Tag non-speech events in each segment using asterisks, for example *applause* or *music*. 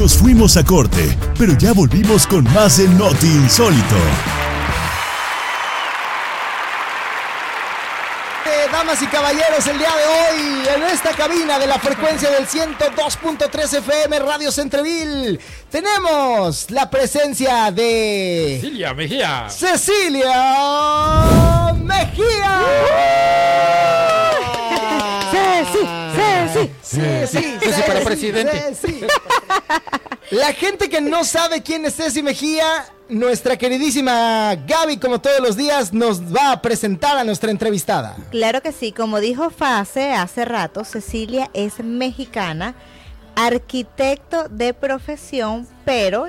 Nos fuimos a corte, pero ya volvimos con más de Noti Insólito. Damas y caballeros, el día de hoy en esta cabina de la frecuencia del 102.3 FM Radio Centreville tenemos la presencia de Cecilia Mejía. Cecilia Mejía. Ceci, Ceci. Ceci, Ceci para presidente. La gente que no sabe quién es Ceci Mejía, nuestra queridísima Gaby, como todos los días, nos va a presentar a nuestra entrevistada. Claro que sí, como dijo Fase hace rato, Cecilia es mexicana, arquitecto de profesión, pero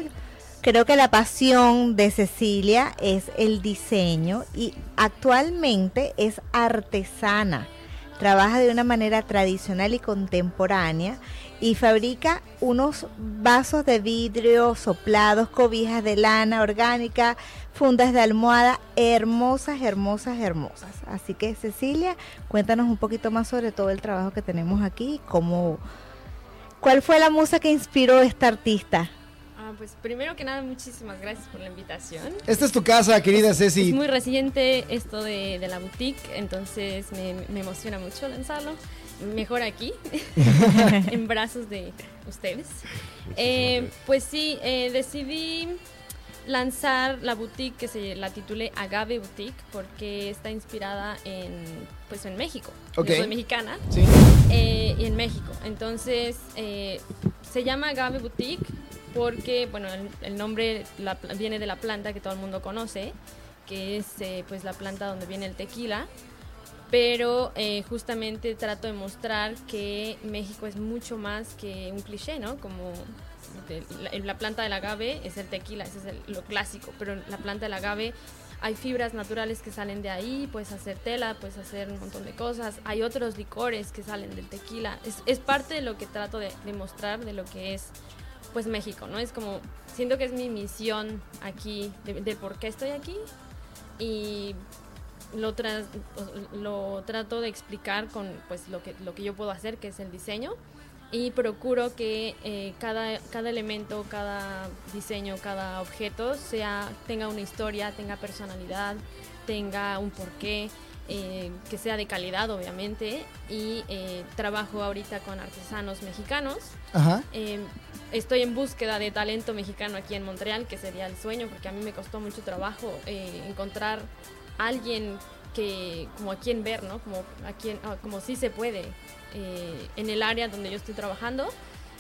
creo que la pasión de Cecilia es el diseño y actualmente es artesana. Trabaja de una manera tradicional y contemporánea y fabrica unos vasos de vidrio soplados, cobijas de lana orgánica, fundas de almohada hermosas, hermosas, hermosas. Así que Cecilia, cuéntanos un poquito más sobre todo el trabajo que tenemos aquí, cómo, cuál fue la musa que inspiró a esta artista. Pues primero que nada, muchísimas gracias por la invitación. Esta es tu casa, querida Ceci. Es muy reciente esto de, de la boutique, entonces me, me emociona mucho lanzarlo. Mejor aquí, *laughs* en brazos de ustedes. Eh, pues sí, eh, decidí lanzar la boutique que se la titulé Agave Boutique porque está inspirada en pues en México. Ok. Yo soy mexicana Sí. eh, y en México. Entonces, eh, se llama Agave Boutique porque, bueno, el, el nombre la viene de la planta que todo el mundo conoce, que es eh, pues la planta donde viene el tequila. Pero eh, justamente trato de mostrar que México es mucho más que un cliché, ¿no? Como de- la, la planta del agave es el tequila, ese es el- lo clásico, pero la planta del agave hay fibras naturales que salen de ahí, puedes hacer tela, puedes hacer un montón de cosas, hay otros licores que salen del tequila, es, es parte de lo que trato de, de mostrar de lo que es pues México, ¿no? Es como, siento que es mi misión aquí, de, por qué estoy aquí y lo, tra- lo trato de explicar con pues lo que, lo que yo puedo hacer, que es el diseño y procuro que eh, cada, cada elemento, cada diseño, cada objeto sea, tenga una historia, tenga personalidad, tenga un porqué, eh, que sea de calidad obviamente y eh, trabajo ahorita con artesanos mexicanos. Ajá. Eh, estoy en búsqueda de talento mexicano aquí en Montreal, que sería el sueño, porque a mí me costó mucho trabajo encontrar alguien que como a quien ver, ¿no? Como a quien, ah, como sí se puede en el área donde yo estoy trabajando.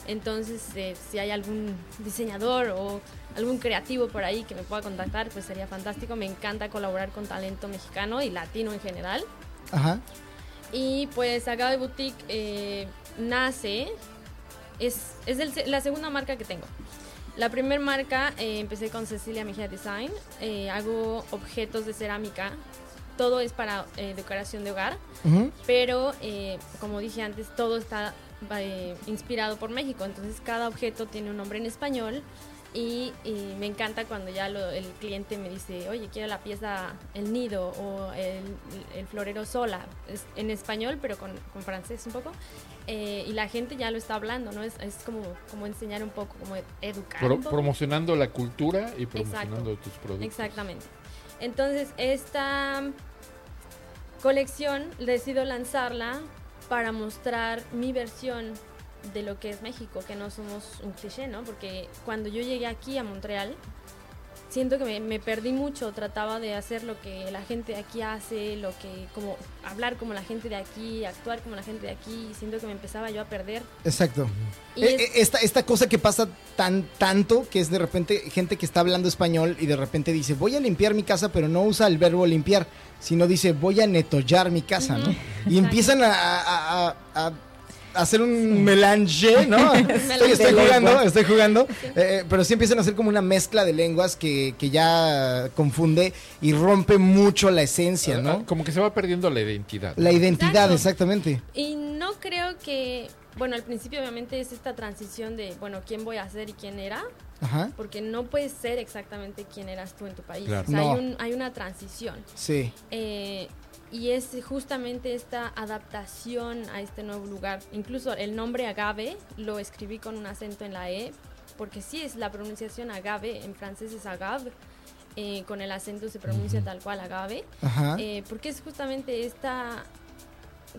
Entonces, eh, si hay algún diseñador o algún creativo por ahí que me pueda contactar, pues sería fantástico. Me encanta colaborar con talento mexicano y latino en general. Ajá. Y pues Agave Boutique eh, nace, es, es el la segunda marca que tengo. La primera marca eh, empecé con Cecilia Mejía Design, eh, hago objetos de cerámica, todo es para eh, decoración de hogar, Ujú. pero eh, como dije antes, todo está eh, inspirado por México, entonces cada objeto tiene un nombre en español y, y me encanta cuando ya lo- el cliente me dice, oye, quiero la pieza, el nido o el, el florero sola, es en español pero con, con francés un poco. eh, y la gente ya lo está hablando, ¿no? Es, es como, como enseñar un poco, como educar. Pro- promocionando la cultura y promocionando tus productos. Exactamente. Entonces, esta colección decido lanzarla para mostrar mi versión de lo que es México, que no somos un cliché, ¿no? Porque cuando yo llegué aquí a Montreal, siento que me, me perdí mucho, trataba de hacer lo que la gente de aquí hace, lo que, como hablar como la gente de aquí, actuar como la gente de aquí, y siento que me empezaba yo a perder. Exacto. Y Eh, es- eh, esta, esta cosa que pasa tan tanto que es de repente gente que está hablando español y de repente dice voy a limpiar mi casa pero no usa el verbo limpiar sino dice voy a netollar mi casa ¿no? y empiezan a, a- a- a hacer un melange ¿no? *laughs* estoy, estoy jugando estoy jugando eh, pero sí empiezan a hacer como una mezcla de lenguas que, que ya confunde y rompe mucho la esencia Ah, ¿no? Como que se va perdiendo la identidad. la identidad Exacto. exactamente Y no creo que, bueno, al principio obviamente es esta transición de, bueno, quién voy a ser y quién era, ajá porque no puedes ser exactamente quién eras tú en tu país. Claro. O sea, No. hay, un- hay una transición. sí Eh, y es justamente esta adaptación a este nuevo lugar. Incluso el nombre agave lo escribí con un acento en la E porque sí es la pronunciación agave, en francés es agave, eh, con el acento se pronuncia tal cual agave, eh, porque es justamente esta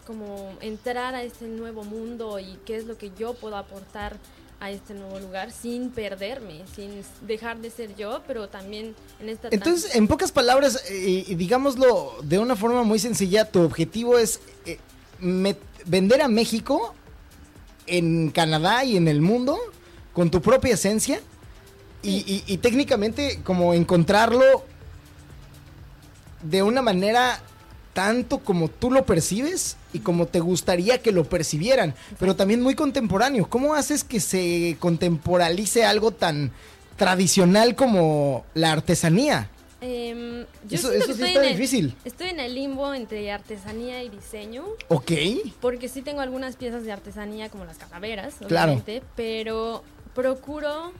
como entrar a este nuevo mundo y qué es lo que yo puedo aportar a este nuevo lugar sin perderme, sin dejar de ser yo, pero también en esta Entonces, en pocas palabras, eh, y digámoslo de una forma muy sencilla, tu objetivo es eh, vender a México en Canadá y en el mundo con tu propia esencia y, y- y técnicamente como encontrarlo de una manera tanto como tú lo percibes y como te gustaría que lo percibieran, pero también muy contemporáneo. ¿Cómo haces que se contemporalice algo tan tradicional como la artesanía? Em, yo Eso- eso que sí estoy está el- difícil. estoy en el limbo entre artesanía y diseño. Ok. Porque sí tengo algunas piezas de artesanía como las calaveras, Claro. obviamente, pero procuro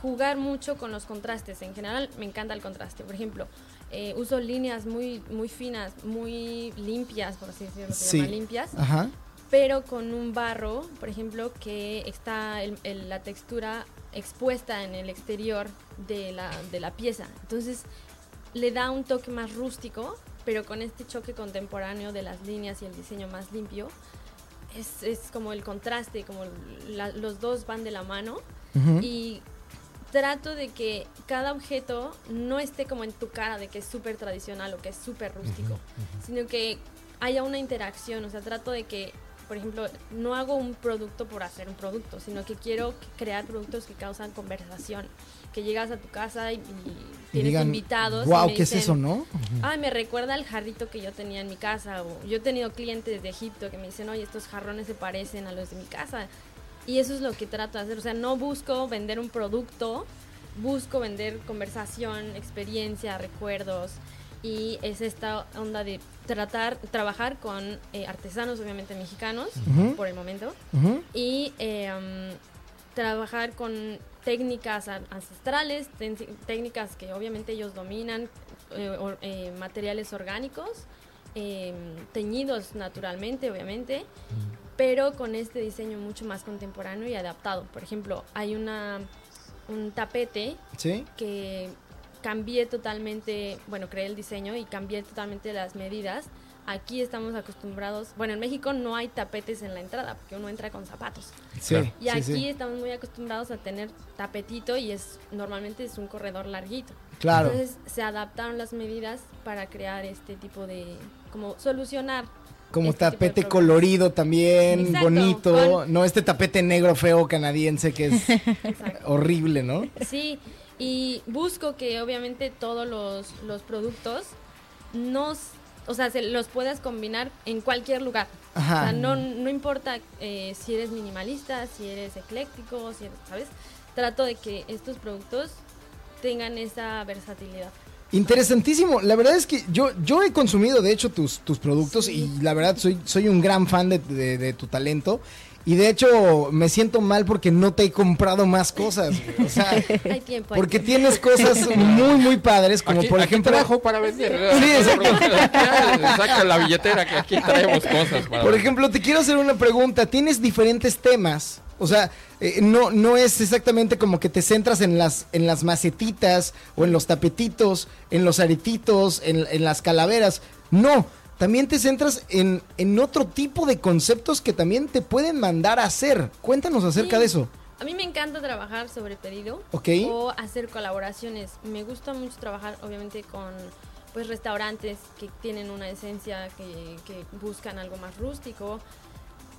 jugar mucho con los contrastes. En general me encanta el contraste. Por ejemplo, eh, uso líneas muy, muy finas, muy limpias, por así decirlo, se Sí. llaman limpias, Ajá. pero con un barro, por ejemplo, que está el- el- la textura expuesta en el exterior de la, de la pieza. Entonces le da un toque más rústico, pero con este choque contemporáneo de las líneas y el diseño más limpio. Es, es como el contraste, como la- los dos van de la mano y trato de que cada objeto no esté como en tu cara de que es súper tradicional o que es súper rústico, sino que haya una interacción, o sea, trato de que, por ejemplo, no hago un producto por hacer un producto, sino que quiero crear productos que causan conversación, que llegas a tu casa y, tienes digan, invitados. Wow, me ¿qué es eso, no? Ay, me recuerda al jarrito que yo tenía en mi casa. O yo he tenido clientes de Egipto que me dicen, oye, estos jarrones se parecen a los de mi casa. Y eso es lo que trato de hacer. O sea, no busco vender un producto, busco vender conversación, experiencia, recuerdos. Y es esta onda de tratar, trabajar con eh, artesanos, obviamente mexicanos, por el momento. Y eh, um, trabajar con técnicas an- ancestrales, técnicas que obviamente ellos dominan, eh, or- eh, materiales orgánicos, eh, teñidos naturalmente, obviamente, pero con este diseño mucho más contemporáneo y adaptado. Por ejemplo, hay una un tapete Sí. que cambié totalmente, bueno, creé el diseño y cambié totalmente las medidas. Aquí estamos acostumbrados, bueno, en México no hay tapetes en la entrada porque uno entra con zapatos. Sí. Y sí, aquí sí. estamos muy acostumbrados a tener tapetito y es normalmente es un corredor larguito. Claro. Entonces se adaptaron las medidas para crear este tipo de como solucionar Como este tapete colorido también, Exacto, bonito. con- No este tapete negro feo canadiense que es *laughs* horrible, ¿no? Sí, y busco que obviamente todos los, los productos nos, o sea, se los puedas combinar en cualquier lugar. O Ajá. sea, no, no importa eh, si eres minimalista, si eres ecléctico, si eres, ¿sabes? Trato de que estos productos tengan esa versatilidad. Interesantísimo. La verdad es que yo, yo he consumido, de hecho, tus, tus productos Sí. y la verdad soy, soy un gran fan de, de- de tu talento. Y de hecho me siento mal porque no te he comprado más cosas. O sea, *laughs* Hay tiempo. hay porque tiempo. tienes cosas *laughs* muy, muy padres, como aquí, por aquí ejemplo... trabajo para vender. Sí, exacto. Saca la billetera que aquí traemos cosas. Para Por ejemplo, te quiero hacer una pregunta. ¿Tienes diferentes temas? O sea, eh, no, no es exactamente como que te centras en las, en las macetitas o en los tapetitos, en los aretitos, en, en las calaveras. No, también te centras en, en otro tipo de conceptos que también te pueden mandar a hacer. Cuéntanos acerca Sí. de eso. A mí me encanta trabajar sobre pedido ¿Ok? o hacer colaboraciones. Me gusta mucho trabajar, obviamente, con pues restaurantes que tienen una esencia que, que buscan algo más rústico.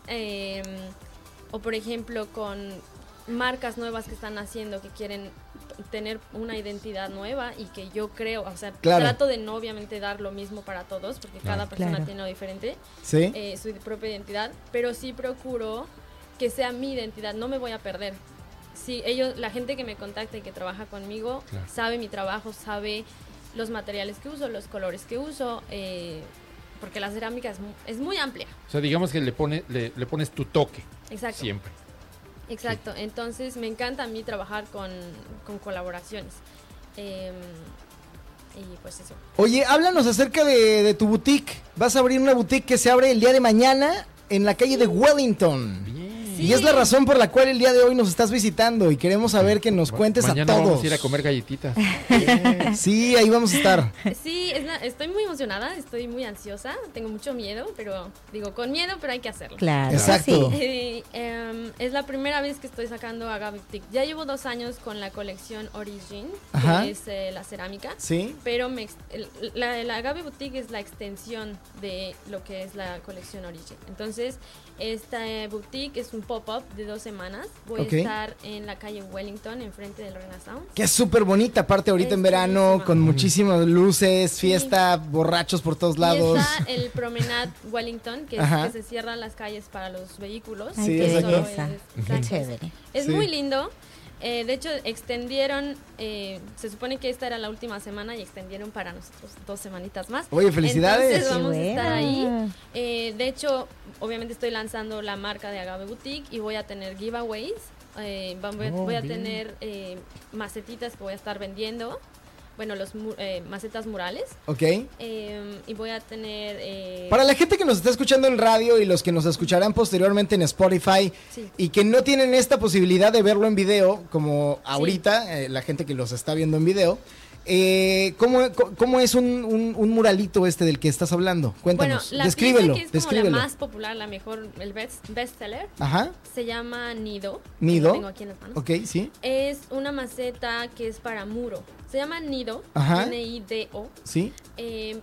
Em, o por ejemplo con marcas nuevas que están haciendo que quieren tener una identidad nueva y que yo creo, o sea, Claro. trato de no obviamente dar lo mismo para todos porque cada persona Claro. tiene lo diferente ¿Sí? eh, su propia identidad, pero sí procuro que sea mi identidad, no me voy a perder. Si ellos, la gente que me contacta y que trabaja conmigo, Claro. sabe mi trabajo, sabe los materiales que uso, los colores que uso, eh, porque la cerámica es, es muy amplia. O sea, digamos que le, pone, le, le pones tu toque Exacto. siempre. Exacto. Entonces me encanta a mí trabajar con, con colaboraciones. Em, y pues eso. Oye, háblanos acerca de, de tu boutique. Vas a abrir una boutique que se abre el día de mañana en la calle de Wellington. Bien. Y es la razón por la cual el día de hoy nos estás visitando y queremos saber que nos Ma- cuentes a Mañana todos. vamos a ir a comer galletitas. *laughs* Sí, ahí vamos a estar. Sí, es la- estoy muy emocionada, estoy muy ansiosa, tengo mucho miedo, pero digo, con miedo, pero hay que hacerlo. Claro. Exacto. sí. Eh, em, es la primera vez que estoy sacando Agave Boutique. Ya llevo dos años con la colección Origin, Ajá. que es eh, la cerámica. Sí. Pero me el- la, la Agave Boutique es la extensión de lo que es la colección Origin. Entonces, esta eh, boutique es un pop-up de dos semanas. Voy a estar en la calle Wellington, enfrente del Renaissance. Que es súper bonita, aparte ahorita Es en verano, bellísima. con muchísimas luces, fiesta, borrachos por todos lados. Y está el Promenade Wellington, que es que se cierran las calles para los vehículos. Ay, Sí, belleza. Es- Qué chévere. Es Sí. muy lindo. Eh, de hecho, extendieron, eh, se supone que esta era la última semana y extendieron para nosotros dos semanitas más. Oye, felicidades. Entonces vamos a estar ahí. Eh, de hecho, obviamente estoy lanzando la marca de Agave Boutique y voy a tener giveaways. Eh, va- voy, Oh, voy a tener eh, macetitas que voy a estar vendiendo. Bueno, los eh, macetas murales. Ok. Eh, y voy a tener... eh, Para la gente que nos está escuchando en radio y los que nos escucharán posteriormente en Spotify Sí. y que no tienen esta posibilidad de verlo en video, como ahorita, eh, la gente que los está viendo en video, eh, ¿cómo, cómo es un, un- un muralito este del que estás hablando? Bueno, Cuéntanos, la descríbelo, que es descríbelo. como la más popular, la mejor, el best, bestseller, Ajá, se llama Nido. Nido. Lo tengo aquí en las manos. ok, sí, Es una maceta que es para muro. Se llama Nido, Ajá. N-I-D-O. sí, Eh,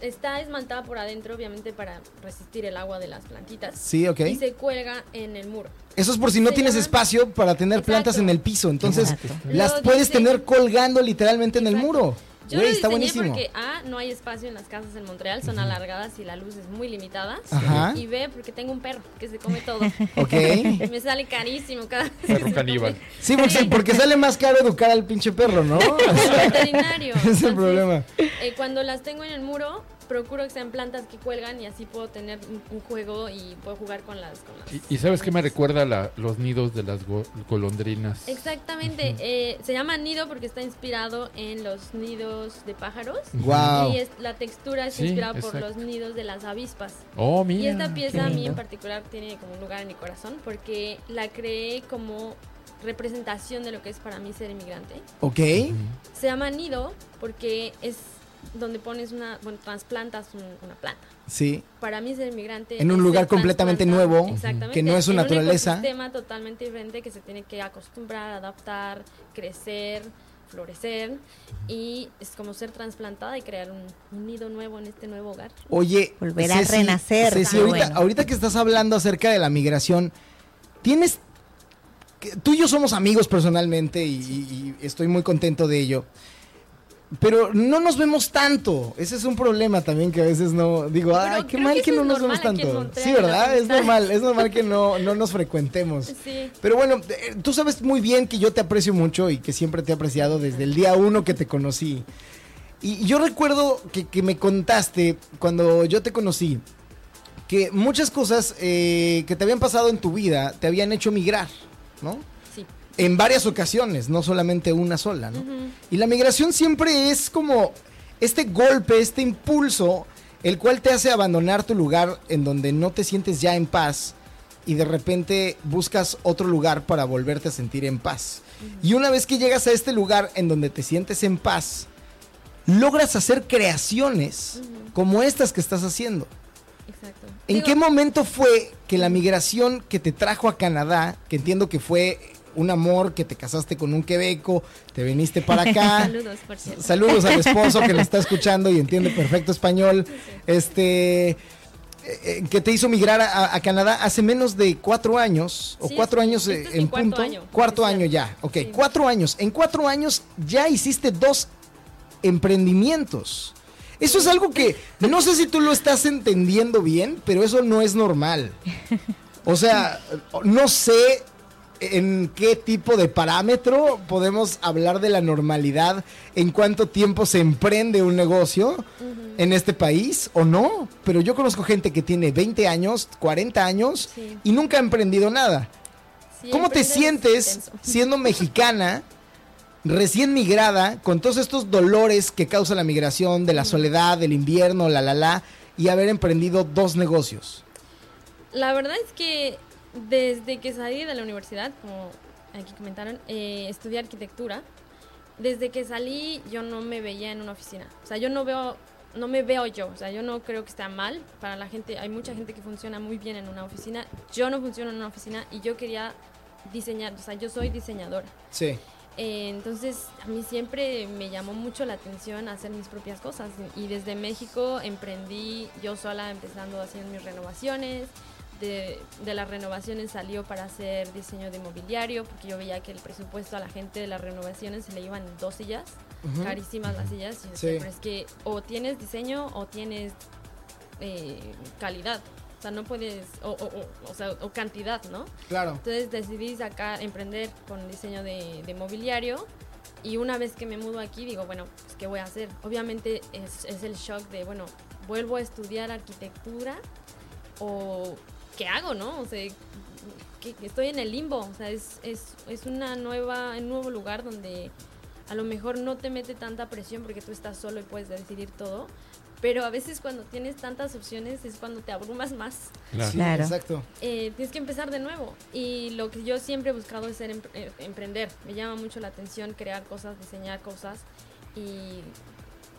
está esmaltada por adentro, obviamente, para resistir el agua de las plantitas. sí, ok. Y se cuelga en el muro. Eso es por si no se tienes espacio para tener Exacto. plantas en el piso, entonces Exacto. las Lo puedes tener colgando literalmente en el muro. Yo Güey, lo está buenísimo. porque A, no hay espacio en las casas en Montreal, son alargadas y la luz es muy limitada. Ajá. Y B, porque tengo un perro que se come todo. *laughs* Ok. Y me sale carísimo cada vez. Perro caníbal. Sí, porque, porque sale más caro educar al pinche perro, ¿no? *laughs* El veterinario. *laughs* Ese es el Entonces, problema. eh, cuando las tengo en el muro, procuro que sean plantas que cuelgan y así puedo tener un, un juego y puedo jugar con las... Con las ¿Y, y sabes qué me recuerda la- los nidos de las go- golondrinas? Exactamente, eh, se llama nido porque está inspirado en los nidos de pájaros. Wow. Y es, la textura es Sí, inspirada por los nidos de las avispas. Oh, mira. Y esta pieza a mí en particular tiene como un lugar en mi corazón porque la creé como representación de lo que es para mí ser inmigrante. Ok. Se llama nido porque es donde pones una, bueno, trasplantas un- una planta. Sí. Para mí ser inmigrante En un lugar completamente nuevo, exactamente, que no es su en naturaleza. Un ecosistema totalmente diferente que se tiene que acostumbrar, adaptar, crecer, florecer y es como ser trasplantada y crear un, un nido nuevo en este nuevo hogar. Oye, Volver a renacer, Ceci, ahorita, bueno. ahorita que estás hablando acerca de la migración, tienes. que- Tú y yo somos amigos personalmente y, y- y estoy muy contento de ello. Pero no nos vemos tanto. Ese es un problema también que a veces no. Digo, Pero ay, qué mal que que, no nos vemos tanto. Sí, ¿verdad? Es normal, es normal que no, no nos frecuentemos. Sí. Pero bueno, eh, tú sabes muy bien que yo te aprecio mucho y que siempre te he apreciado desde el día uno que te conocí. Y yo recuerdo que, que me contaste cuando yo te conocí que muchas cosas eh, que te habían pasado en tu vida te habían hecho migrar, ¿no? En varias ocasiones, no solamente una sola, ¿no? Y la migración siempre es como este golpe, este impulso, el cual te hace abandonar tu lugar en donde no te sientes ya en paz y de repente buscas otro lugar para volverte a sentir en paz. Y una vez que llegas a este lugar en donde te sientes en paz, logras hacer creaciones como estas que estás haciendo. Exacto. ¿En Digo, qué momento fue que la migración que te trajo a Canadá, que entiendo que fue un amor, que te casaste con un quebeco, te viniste para *laughs* acá? Saludos, por cierto. Saludos al esposo que lo está *laughs* escuchando y entiende perfecto español. Este. eh, eh, que te hizo migrar a, a Canadá hace menos de cuatro años, o cuatro sí, años este eh, en mi cuarto punto. año, cuarto año ya, ok, Sí. cuatro años. En cuatro años ya hiciste dos emprendimientos. Eso es algo que no sé si tú lo estás entendiendo bien, pero eso no es normal. *laughs* O sea, no sé en qué tipo de parámetro podemos hablar de la normalidad, en cuánto tiempo se emprende un negocio en este país o no, pero yo conozco gente que tiene 20 años, 40 años Sí. y nunca ha emprendido nada. Sí, ¿Cómo te sientes *laughs* siendo mexicana, recién migrada, con todos estos dolores que causa la migración, de la soledad, del invierno, la la la, y haber emprendido dos negocios? La verdad es que Desde que salí de la universidad, como aquí comentaron, eh, estudié arquitectura. Desde que salí yo no me veía en una oficina. O sea, yo no veo, no me veo yo. O sea, yo no creo que está mal para la gente. Hay mucha gente que funciona muy bien en una oficina. Yo no funciono en una oficina y yo quería diseñar. O sea, yo soy diseñadora. Sí. Eh, entonces, a mí siempre me llamó mucho la atención hacer mis propias cosas. Y desde México emprendí yo sola, empezando haciendo mis renovaciones. De, de las renovaciones salió para hacer diseño de mobiliario, porque yo veía que el presupuesto a la gente de las renovaciones se le iban dos sillas, carísimas las sillas. Y yo Sí. decía, pero es que o tienes diseño o tienes eh, calidad. O sea, no puedes, o, o- o- o sea, o cantidad, ¿no? Claro. Entonces decidí sacar, emprender con diseño de, de mobiliario. Y una vez que me mudo aquí, digo, bueno, pues, ¿qué voy a hacer? Obviamente es, es el shock de, bueno, ¿vuelvo a estudiar arquitectura? ¿O qué hago, no? O sea, que que estoy en el limbo. O sea, es, es, es una nueva, un nuevo lugar donde a lo mejor no te mete tanta presión porque tú estás solo y puedes decidir todo. Pero a veces cuando tienes tantas opciones es cuando te abrumas más Claro. Sí, Claro. exacto. eh, tienes que empezar de nuevo. Y lo que yo siempre he buscado es ser empre- eh, emprender. Me llama mucho la atención crear cosas, diseñar cosas. Y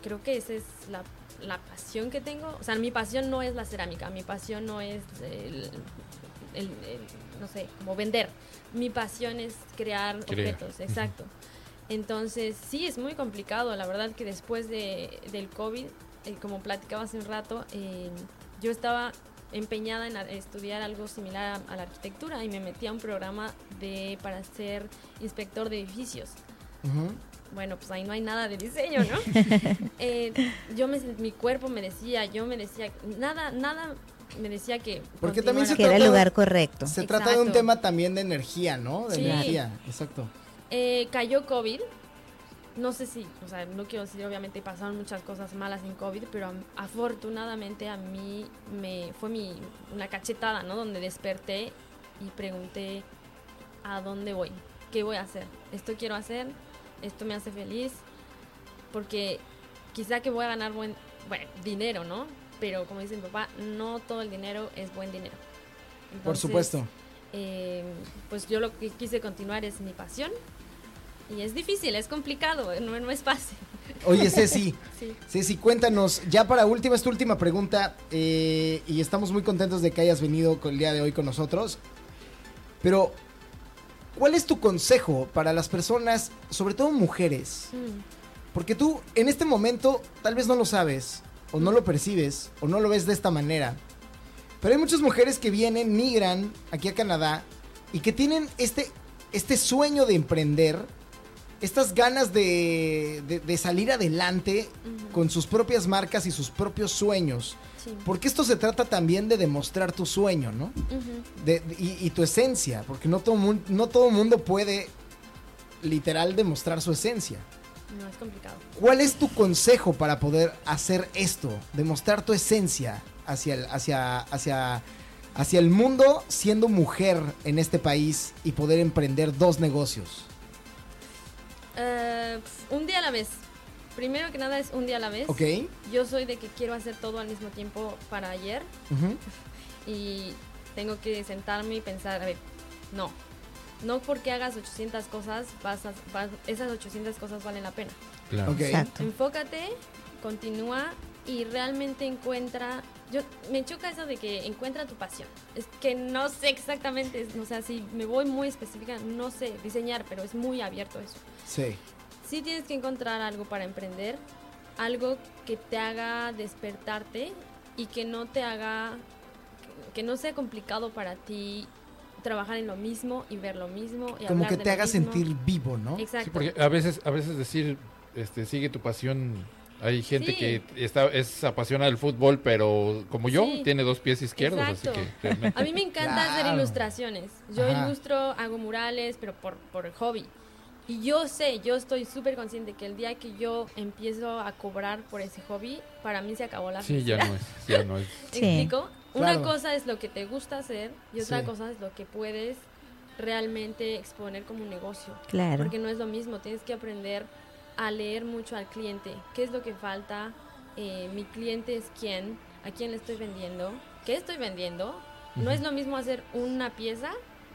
creo que esa es la, la pasión que tengo. O sea, mi pasión no es la cerámica, mi pasión no es el, el- el- no sé, como vender. Mi pasión es crear, objetos, exacto. Entonces, sí, es muy complicado. La verdad que después de, del COVID, eh, como platicaba hace un rato, eh, yo estaba empeñada en estudiar algo similar a, a la arquitectura y me metí a un programa de para ser inspector de edificios. Ujú. Bueno, pues ahí no hay nada de diseño, ¿no? *laughs* Eh, yo me, mi cuerpo me decía, yo me decía, nada, nada me decía que. Porque también se Que era el trata- lugar correcto. Se trata de un tema también de energía, ¿no? De Sí. energía, exacto. Eh, cayó COVID. No sé si, o sea, no quiero decir, obviamente pasaron muchas cosas malas en COVID, pero am- afortunadamente a mí me fue mi, una cachetada, ¿no? Donde desperté y pregunté a dónde voy, qué voy a hacer, esto quiero hacer, esto me hace feliz, porque quizá que voy a ganar buen, bueno, dinero, ¿no? Pero como dice mi papá, no todo el dinero es buen dinero. Por supuesto. eh, pues yo lo que quise continuar es mi pasión. Y es difícil, es complicado, *laughs* no, no es fácil. Oye, Ceci, *laughs* Sí. Ceci, cuéntanos, ya para última, es tu última pregunta, eh, y estamos muy contentos de que hayas venido con el día de hoy con nosotros. Pero, ¿cuál es tu consejo para las personas, sobre todo mujeres? Mm, Porque tú en este momento tal vez no lo sabes, o no lo percibes, o no lo ves de esta manera. Pero hay muchas mujeres que vienen, migran aquí a Canadá y que tienen este, este sueño de emprender, estas ganas de, de- de salir adelante con sus propias marcas y sus propios sueños. Sí, Porque esto se trata también de demostrar tu sueño, ¿no? De- de- y, y tu esencia, porque no todo, no todo mundo puede literal demostrar su esencia. No, es complicado. ¿Cuál es tu consejo para poder hacer esto? Demostrar tu esencia hacia el, hacia, hacia, hacia el mundo siendo mujer en este país y poder emprender dos negocios. Eh, un día a la vez. Primero que nada es un día a la vez. ¿Ok? Yo soy de que quiero hacer todo al mismo tiempo para ayer *laughs* y tengo que sentarme y pensar, a ver, no. No porque hagas 800 cosas, vas a- vas- esas 800 cosas valen la pena. Claro. Ok. Exacto. Enfócate, continúa y realmente encuentra. Yo me choca eso de que encuentra tu pasión. Es que no sé exactamente, o sea, si me voy muy específica, no sé diseñar, pero es muy abierto eso. Sí. Sí tienes que encontrar algo para emprender, algo que te haga despertarte y que no te haga que no sea complicado para ti trabajar en lo mismo y ver lo mismo y Como que te haga mismo. sentir vivo, ¿no? Exacto. Sí, porque a veces, a veces decir, este, sigue tu pasión. Hay gente Sí. que está, es apasionada del fútbol, pero como yo, Sí. tiene dos pies izquierdos, Exacto. así que realmente. A mí me encanta hacer ilustraciones. Yo Ajá. ilustro, hago murales, pero por, por hobby. Y yo sé, yo estoy súper consciente que el día que yo empiezo a cobrar por ese hobby, para mí se acabó la Sí, ya felicidad. no es, ya no es. *laughs* ¿Me Sí. explico? Una cosa es lo que te gusta hacer y otra Sí. cosa es lo que puedes realmente exponer como un negocio. Claro. Porque no es lo mismo, tienes que aprender a leer mucho al cliente. ¿Qué es lo que falta? Eh, mi cliente es quién, a quién le estoy vendiendo, qué estoy vendiendo No es lo mismo hacer una pieza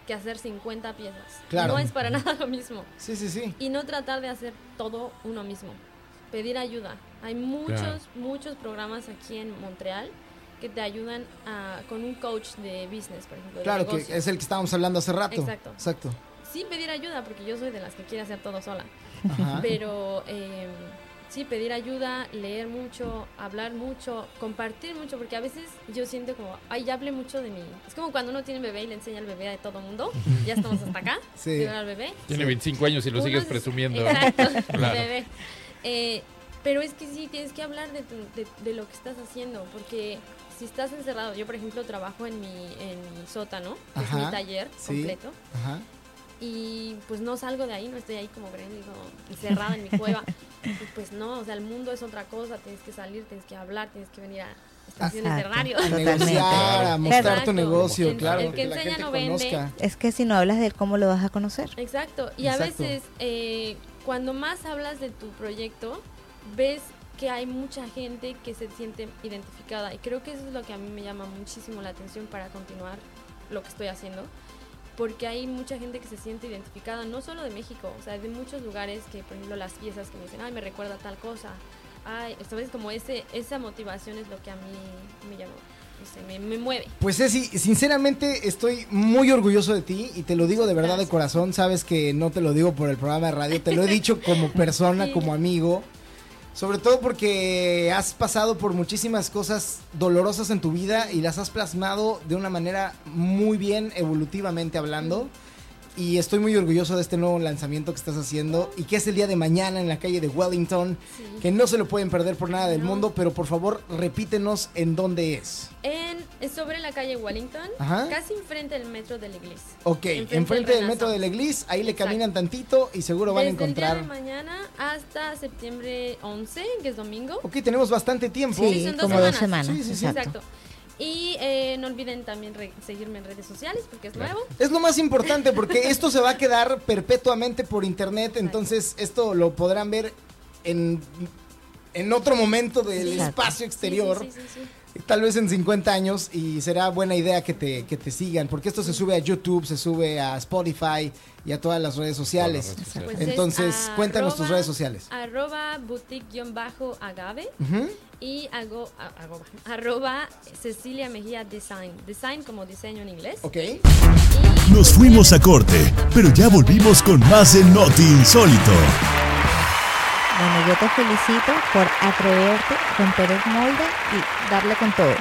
que hacer 50 piezas. Claro. No es para *laughs* nada lo mismo. Sí, sí, sí. Y no tratar de hacer todo uno mismo. Pedir ayuda. Hay muchos, Claro. muchos programas aquí en Montreal que te ayudan a- con un coach de business, por ejemplo. Claro, que es el que estábamos hablando hace rato. Exacto. Exacto. Sí, pedir ayuda, porque yo soy de las que quiere hacer todo sola. Ajá. Pero eh, sí, pedir ayuda, leer mucho, hablar mucho, compartir mucho, porque a veces yo siento como, ay, ya hablé mucho de mí. Es como cuando uno tiene un bebé y le enseña al bebé a todo mundo. Ya estamos hasta acá. *laughs* Sí. al bebé. Tiene 25 años y lo Uno sigues es- presumiendo. Exacto, *laughs* Claro. bebé. Eh, pero es que sí, tienes que hablar de, tu- de, de lo que estás haciendo, porque si estás encerrado, yo por ejemplo trabajo en mi, en mi sótano, que es mi taller sí. completo, Ajá. Y pues no salgo de ahí, no estoy ahí como como encerrada en mi cueva. *laughs* Y pues no, o sea, el mundo es otra cosa, tienes que salir, tienes que hablar, tienes que venir a estaciones de Exacto. radio. A Totalmente. negociar, a mostrar tu negocio, El- claro. el que enseña gente no vende. conozca. Es que si no hablas de él, ¿cómo lo vas a conocer? Exacto, y a veces eh, cuando más hablas de tu proyecto, ves que hay mucha gente que se siente identificada y creo que eso es lo que a mí me llama muchísimo la atención para continuar lo que estoy haciendo, porque hay mucha gente que se siente identificada, no solo de México, o sea, de muchos lugares que, por ejemplo, las piezas que me dicen, ay, me recuerda a tal cosa, ay, ¿sabes? Como ese, esa motivación es lo que a mí me no sé, me, me mueve. Pues Ceci, sinceramente estoy muy orgulloso de ti y te lo digo de verdad de corazón. Sabes que no te lo digo por el programa de radio, te lo he dicho como *laughs* persona, Sí. como amigo. Sobre todo porque has pasado por muchísimas cosas dolorosas en tu vida y las has plasmado de una manera muy bien, evolutivamente hablando. Y estoy muy orgulloso de este nuevo lanzamiento que estás haciendo y que es el día de mañana en la calle de Wellington, Sí. que no se lo pueden perder por nada del No. mundo, pero por favor repítenos en dónde es. En, es sobre la calle Wellington, Ajá. casi enfrente del metro de la iglesia. Ok, Enfrente enfrente, del del metro de la. Eglis, ahí le caminan tantito y seguro van a Desde el día de encontrar. mañana hasta septiembre 11, que es domingo. Ok, tenemos bastante tiempo. Sí, son dos como dos semanas. semanas. Sí, sí, sí. exacto. Y eh, no olviden también seguirme en redes sociales porque es nuevo. Es lo más importante porque esto se va a quedar perpetuamente por internet, entonces esto lo podrán ver en, en otro momento del espacio exterior, Sí, sí, sí, sí, sí. tal vez en 50 años, y será buena idea que te, que te sigan, porque esto se sube a YouTube, se sube a Spotify y a todas las redes sociales. Todas las redes Pues. Entonces, es cuéntanos tus redes sociales. Arroba boutique-agave Ujú. Y hago, arroba, *laughs* arroba Cecilia Mejía Design. Design como diseño en inglés. Ok. Y, Nos pues, fuimos a corte, pero ya volvimos con más en Noti Insólito. Bueno, yo te felicito por atreverte, romper el molde y darle con todo.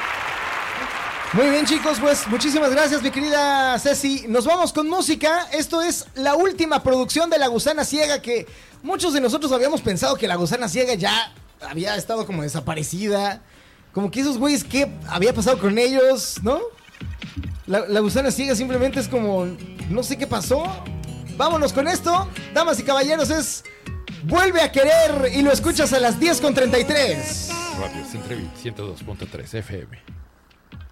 Muy bien chicos, pues muchísimas gracias mi querida Ceci. Nos vamos con música. Esto es la última producción de La Gusana Ciega que muchos de nosotros habíamos pensado que La Gusana Ciega ya había estado como desaparecida. Como que esos güeyes, ¿qué había pasado con ellos? ¿No? La, la Gusana Ciega simplemente es como, no sé qué pasó. Vámonos con esto. Damas y caballeros, es Vuelve a querer y lo escuchas a las 10 con 33. Radio Centreville 102.3 FM.